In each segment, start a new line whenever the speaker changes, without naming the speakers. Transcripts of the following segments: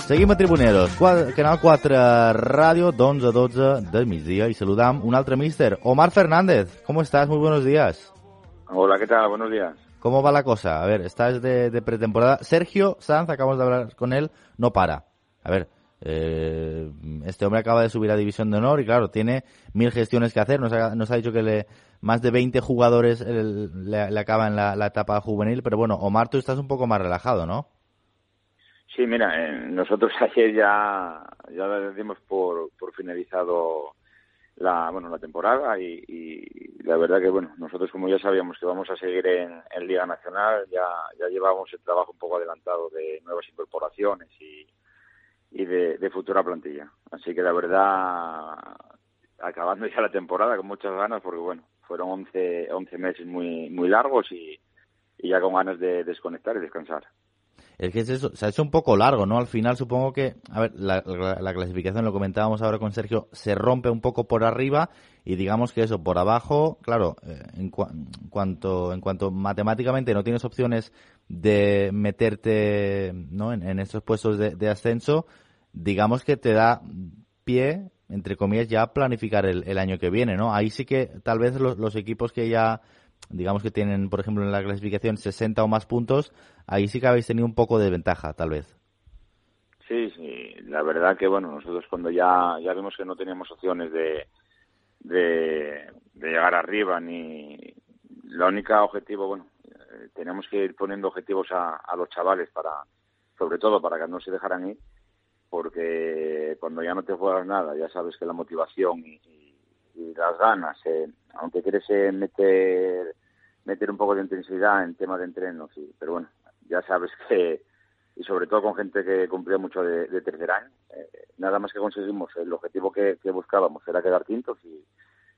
Seguim a Tribuneros, Canal 4 Radio, 11 12 del migdia y saludam un altre míster, Omar Fernández. ¿Cómo estás? Muy buenos días.
Hola, ¿qué tal? Buenos días.
¿Cómo va la cosa? A ver, estás de, de pretemporada. Sergio Sanz, acabamos de hablar con él, no para. A ver, eh, este hombre acaba de subir a División de Honor y claro, tiene mil gestiones que hacer. Nos ha, nos ha dicho que le, más de 20 jugadores le, le acaban la, etapa juvenil, pero bueno, Omar, tú estás un poco más relajado, ¿no?
Sí, mira, eh, nosotros ayer ya, ya dimos por, por finalizado la, bueno, la temporada y, la verdad que, bueno, nosotros como ya sabíamos que vamos a seguir en, en Liga Nacional, ya, ya llevamos el trabajo un poco adelantado de nuevas incorporaciones y, y de, futura plantilla. Así que la verdad, acabando ya la temporada con muchas ganas, porque bueno, fueron 11, 11 meses muy, muy largos y, ya con ganas de desconectar y descansar.
Es que es eso, se ha hecho un poco largo, ¿no? Al final supongo que, a ver, la, la, la, clasificación, lo comentábamos ahora con Sergio, se rompe un poco por arriba y digamos que eso, por abajo, claro, eh, en, en, cuanto, en cuanto matemáticamente no tienes opciones de meterte, ¿no? En, en estos puestos de, ascenso, digamos que te da pie, entre comillas, ya a planificar el, el año que viene, ¿no? Ahí sí que tal vez los, los equipos que ya digamos que tienen, por ejemplo, en la clasificación 60 o más puntos, ahí sí que habéis tenido un poco de ventaja, tal vez.
Sí, sí, la verdad que, bueno, nosotros cuando ya, ya vimos que no teníamos opciones de, de, llegar arriba, ni la única objetivo, bueno, eh, tenemos que ir poniendo objetivos a, a los chavales para, sobre todo para que no se dejaran ir, porque cuando ya no te juegas nada, ya sabes que la motivación y, las ganas, eh, aunque quieres eh, meter meter un poco de intensidad en tema de entrenos, sí, pero bueno, ya sabes que, y sobre todo con gente que cumplía mucho de, tercer año, eh, nada más que conseguimos, el objetivo que, que, buscábamos era quedar quintos y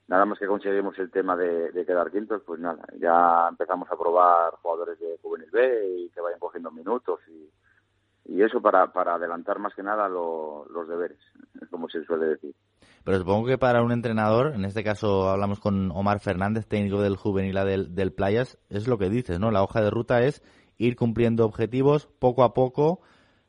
nada más que conseguimos el tema de, de, quedar quintos, pues nada, ya empezamos a probar jugadores de Juvenil B y que vayan cogiendo minutos y, y eso para, para adelantar más que nada lo, los deberes, como se suele decir.
Pero supongo que para un entrenador, en este caso hablamos con Omar Fernández, técnico del juvenil del, del Playas, es lo que dices, ¿no? La hoja de ruta es ir cumpliendo objetivos poco a poco,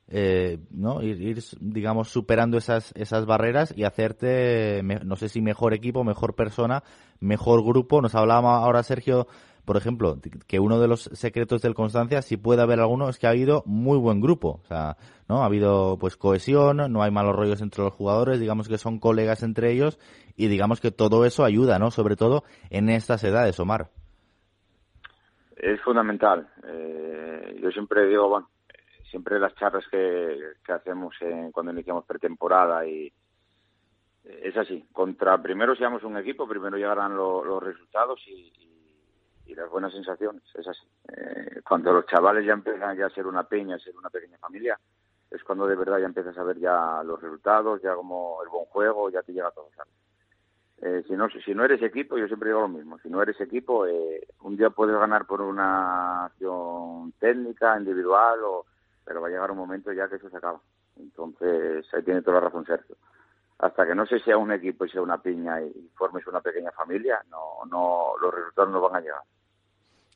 eh, ¿no? Ir, ir, digamos, superando esas, esas barreras y hacerte, no sé si mejor equipo, mejor persona, mejor grupo. Nos hablaba ahora Sergio por ejemplo, que uno de los secretos del Constancia, si puede haber alguno, es que ha habido muy buen grupo. O sea, ¿no? Ha habido pues cohesión, no hay malos rollos entre los jugadores, digamos que son colegas entre ellos y digamos que todo eso ayuda, ¿no? Sobre todo en estas edades, Omar.
Es fundamental. Eh, yo siempre digo, bueno, siempre las charlas que, que hacemos en, cuando iniciamos pretemporada y es así. Contra primero seamos un equipo, primero llegarán lo, los resultados y, y las buenas sensaciones, es así. Eh, cuando los chavales ya empiezan ya a ser una peña, a ser una pequeña familia, es cuando de verdad ya empiezas a ver ya los resultados, ya como el buen juego, ya te llega todo, ¿sabes? Eh, si no si no eres equipo, yo siempre digo lo mismo, si no eres equipo, eh, un día puedes ganar por una acción técnica, individual, o, pero va a llegar un momento ya que eso se acaba. Entonces, ahí tiene toda la razón Sergio hasta que no se sea un equipo y sea una piña y formes una pequeña familia, no, no, los resultados no van a llegar.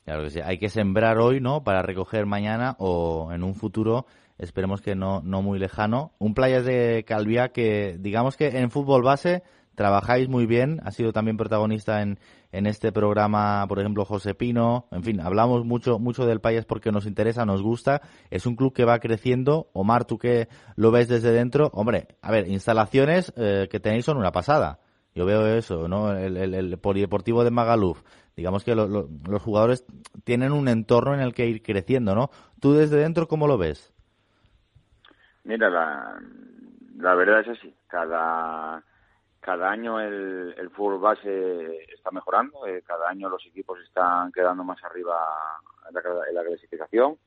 Claro que sí. Hay que sembrar hoy, ¿no? Para recoger mañana o en un futuro, esperemos que no, no muy lejano. Un Playas de Calvía que, digamos que en fútbol base trabajáis muy bien. Ha sido también protagonista en, en este programa, por ejemplo, José Pino. En fin, hablamos mucho, mucho del Playas porque nos interesa, nos gusta. Es un club que va creciendo. Omar, tú que lo ves desde dentro. Hombre, a ver, instalaciones eh, que tenéis son una pasada. Yo veo eso, ¿no? El polideportivo de Magaluf digamos que lo, lo, los jugadores tienen un entorno en el que ir creciendo, ¿no? ¿Tú desde dentro cómo lo ves?
Mira, la, la verdad es así. Cada, cada año el, el fútbol base está mejorando, eh, cada año los equipos están quedando más arriba en la, en la clasificación,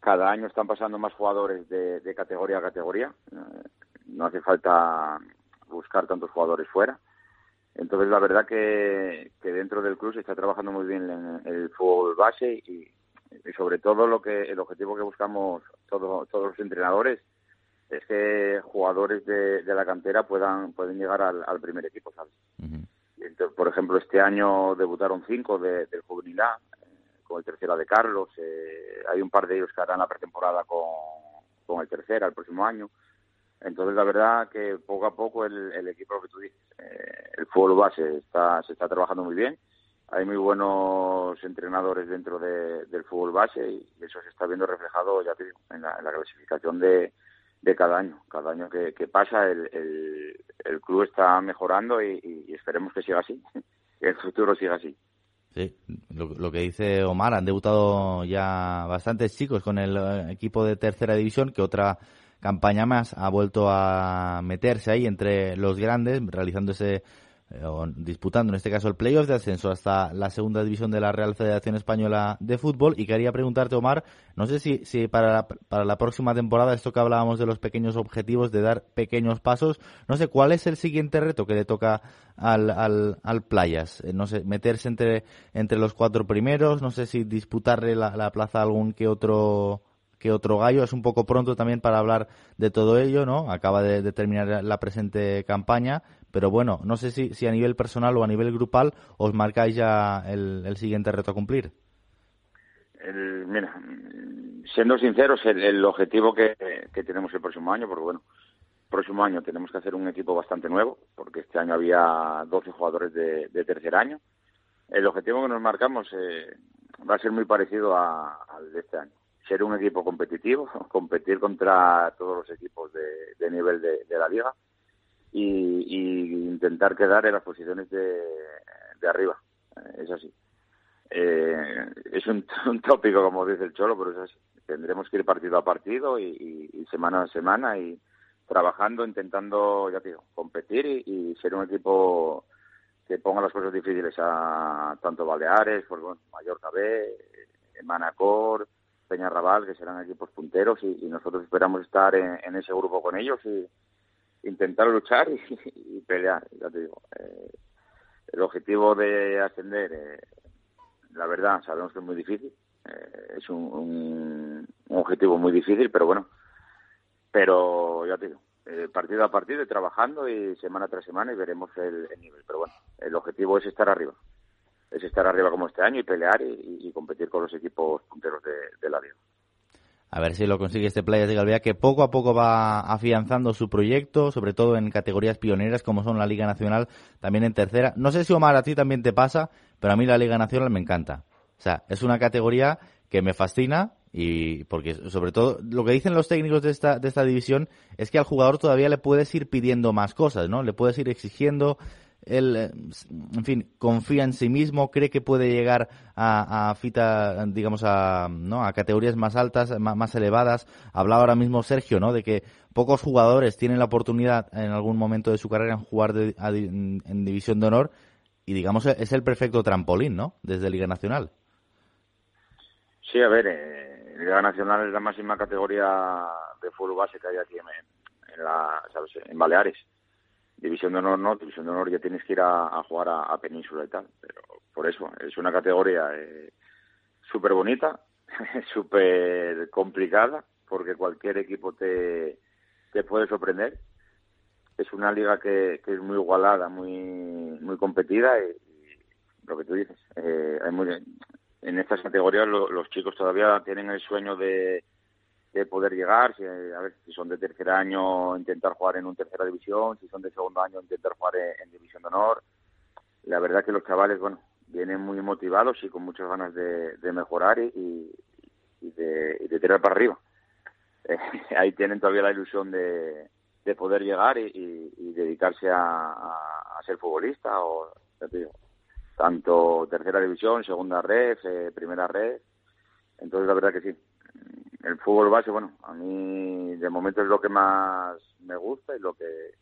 cada año están pasando más jugadores de, de categoría a categoría, eh, no hace falta buscar tantos jugadores fuera. Entonces, la verdad que, que dentro del club se está trabajando muy bien en el fútbol base y, y sobre todo lo que el objetivo que buscamos todo, todos los entrenadores es que jugadores de, de la cantera puedan pueden llegar al, al primer equipo, ¿sabes? Uh -huh. Entonces, por ejemplo, este año debutaron cinco de, del juvenil A, con el tercera de Carlos. hay un par de ellos que harán la pretemporada con, con el tercera el próximo año. Entonces, la verdad que poco a poco el, el equipo, que tú dices, el fútbol base está, se está trabajando muy bien hay muy buenos entrenadores dentro del fútbol base y eso se está viendo reflejado, ya te digo, en la, clasificación de, cada año. Cada año que, pasa el, el, club está mejorando y, esperemos que siga así, que el futuro siga así.
Sí, lo, que dice Omar, han debutado ya bastantes chicos con el eh, equipo de tercera división, que otra campaña más ha vuelto a meterse ahí entre los grandes, realizando ese eh, disputando en este caso el playoff de ascenso hasta la segunda división de la Real Federación Española de Fútbol. Y quería preguntarte, Omar, no sé si, si para, la, para la próxima temporada, esto que hablábamos de los pequeños objetivos, de dar pequeños pasos, no sé cuál es el siguiente reto que le toca al, al, al Playas. Eh, no sé, meterse entre, entre los cuatro primeros, no sé si disputarle la, la plaza a algún que otro que otro gallo. Es un poco pronto también para hablar de todo ello, ¿no? Acaba de, terminar la presente campaña, pero bueno, no sé si, si, a nivel personal o a nivel grupal os marcáis ya el, siguiente reto a cumplir.
mira, siendo sinceros, el, objetivo que, tenemos el próximo año, porque bueno, el próximo año tenemos que hacer un equipo bastante nuevo, porque este año había 12 jugadores de, tercer año. El objetivo que nos marcamos eh, va a ser muy parecido al de este año ser un equipo competitivo, competir contra todos los equipos de, nivel de, la liga y, intentar quedar en las posiciones de, arriba. Es así. Eh, es un, tópico, como dice el Cholo, pero es así. Tendremos que ir partido a partido y, semana a semana y trabajando, intentando, ya digo, competir y, ser un equipo que ponga las cosas difíciles a tanto Baleares, pues bueno, Mallorca B, Manacor, Peñarrabal, que serán equipos punteros y, nosotros esperamos estar en, ese grupo con ellos y intentar luchar y, pelear, ya te digo. Eh, el objetivo de ascender, eh, la verdad, sabemos que es muy difícil, eh, es un, objetivo muy difícil, pero bueno, pero ya te digo, partido a partido y trabajando y semana tras semana y veremos el nivel, pero bueno, el objetivo es estar arriba es estar arriba como este año y pelear y, competir con los equipos punteros de, la liga.
A ver si lo consigue este Playas de Galvea, que poco a poco va afianzando su proyecto, sobre todo en categorías pioneras como son la Liga Nacional, también en tercera. No sé si Omar a ti también te pasa, pero a mí la Liga Nacional me encanta. O sea, es una categoría que me fascina y porque sobre todo lo que dicen los técnicos de esta, de esta división es que al jugador todavía le puedes ir pidiendo más cosas, ¿no? Le puedes ir exigiendo, él, eh, en fin, confía en sí mismo, cree que puede llegar a, a fita, digamos, a, ¿no? a categorías más altas, más, elevadas. Hablaba ahora mismo Sergio, ¿no? De que pocos jugadores tienen la oportunidad en algún momento de su carrera en jugar en División de Honor y, digamos, es el perfecto trampolín, ¿no? Desde Liga Nacional.
Sí, a ver, eh, Liga Nacional es la máxima categoría de fútbol base que hay aquí en, la, en Baleares División de Honor no, División de Honor ya tienes que ir a, jugar a, Península y tal, pero por eso es una categoría eh, súper bonita, súper complicada, porque cualquier equipo te, te puede sorprender. Es una liga que, que es muy igualada, muy muy competida y, lo que tú dices, eh, hay muy, en estas categorías los chicos todavía tienen el sueño de de poder llegar, si, a ver si son de tercer año intentar jugar en un tercera división, si son de segundo año intentar jugar en, división de honor. La verdad que los chavales, bueno, vienen muy motivados y con muchas ganas de, mejorar y, de, tirar para arriba. Ahí tienen todavía la ilusión de, poder llegar y, dedicarse a, ser futbolista o, tanto tercera división, segunda red, eh, primera red. Entonces, la verdad que sí, el fútbol base, bueno, a mí de momento es lo que más me gusta y lo que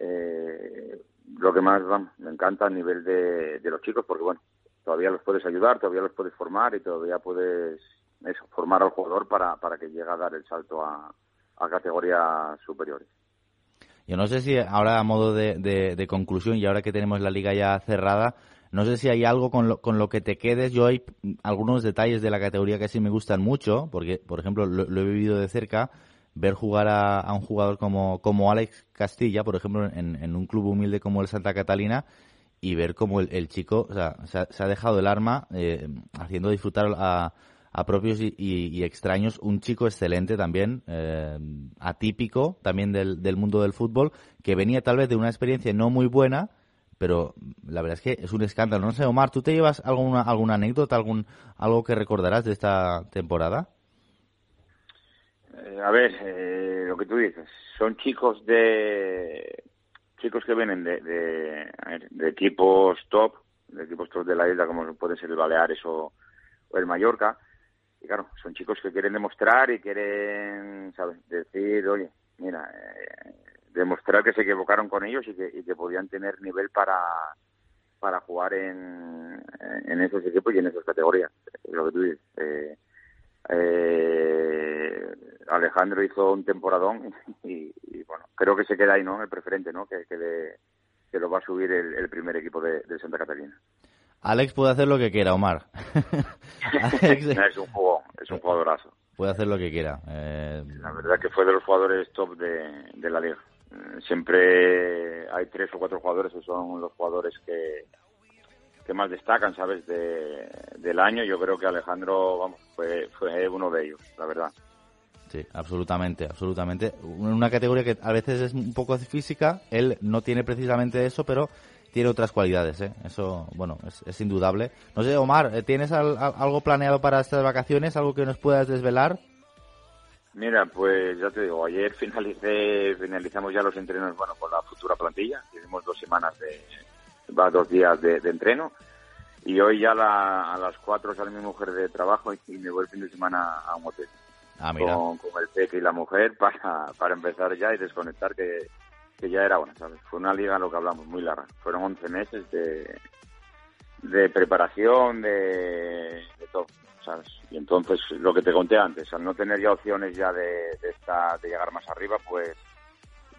eh, lo que más me encanta a nivel de, los chicos, porque bueno, todavía los puedes ayudar, todavía los puedes formar y todavía puedes eso, formar al jugador para, para que llegue a dar el salto a, a categorías superiores.
Yo no sé si ahora a modo de, de conclusión y ahora que tenemos la liga ya cerrada, no sé si hay algo con lo, con lo que te quedes. Yo hay algunos detalles de la categoría que sí me gustan mucho, porque, por ejemplo, lo, he vivido de cerca, ver jugar a, un jugador como, como Alex Castilla, por ejemplo, en, un club humilde como el Santa Catalina, y ver cómo el, chico o sea, se, ha, dejado el arma eh, haciendo disfrutar a, a propios y, extraños un chico excelente también, eh, atípico también del, del mundo del fútbol, que venía tal vez de una experiencia no muy buena, pero la verdad es que es un escándalo. No sé, Omar, ¿tú te llevas alguna, alguna anécdota, algún, algo que recordarás de esta temporada?
Eh, a ver, eh, lo que tú dices, son chicos de chicos que vienen de, de, equipos top, de equipos top de la isla como puede ser el Baleares o, el Mallorca, y claro, son chicos que quieren demostrar y quieren, ¿sabes? Decir, oye, mira, eh, demostrar que se equivocaron con ellos y que, y que podían tener nivel para, para jugar en, en esos equipos y en esas categorías. Lo que tú dices. Eh, eh, Alejandro hizo un temporadón y, bueno, creo que se queda ahí, ¿no? El preferente, ¿no? Que, que, lo va a subir el, primer equipo de, Santa Catalina.
Alex puede hacer lo que quiera, Omar.
es un juego, es un jugadorazo.
Puede hacer lo que quiera. Eh...
La verdad que fue de los jugadores top de, de la liga. Eh, siempre hay tres o cuatro jugadores que son los jugadores que, que más destacan, ¿sabes? De, del año. Yo creo que Alejandro, vamos, fue, fue uno de ellos, la verdad.
Sí, absolutamente, absolutamente. Una categoría que a veces es un poco física, él no tiene precisamente eso, pero tiene otras cualidades, ¿eh? Eso, bueno, es, indudable. No sé, Omar, ¿tienes algo planeado para estas vacaciones? ¿Algo que nos puedas desvelar?
Mira, pues ya te digo, ayer finalicé, finalizamos ya los entrenos, bueno, con la futura plantilla. Hicimos dos semanas de, va dos días de, entreno. Y hoy ya a las cuatro sale mi mujer de trabajo y, me voy el fin de semana a un hotel.
Ah, mira.
Con, el peque y la mujer para, para empezar ya y desconectar que, que ya era bueno, ¿sabes? Fue una liga, lo que hablamos, muy larga. Fueron 11 meses de, de preparación, de, todo. Y entonces, lo que te conté antes, al no tener ya opciones ya de, de, de llegar más arriba, pues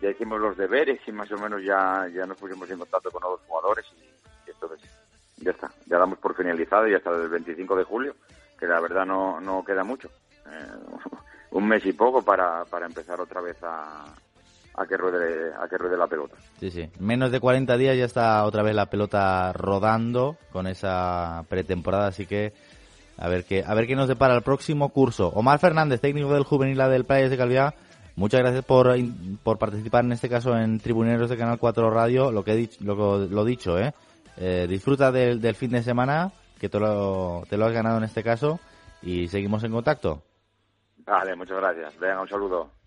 ya hicimos los deberes y más o menos ya, ya nos pusimos en contacto con nuevos jugadores y, entonces ya está, ya damos por finalizado y hasta el 25 de julio, que la verdad no, no queda mucho. Eh, un mes y poco para, para empezar otra vez a, a que ruede a que ruede la pelota.
Sí, sí. Menos de 40 días ya está otra vez la pelota rodando con esa pretemporada, así que a ver qué, a ver qué nos depara el próximo curso. Omar Fernández, técnico del juvenil del Playas de Calviá, muchas gracias por, por participar en este caso en Tribuneros de Canal 4 Radio. Lo que he dicho, lo, lo dicho, ¿eh? eh disfruta del, del, fin de semana, que te lo, te lo has ganado en este caso, y seguimos en contacto.
Vale, muchas gracias. Venga, un saludo.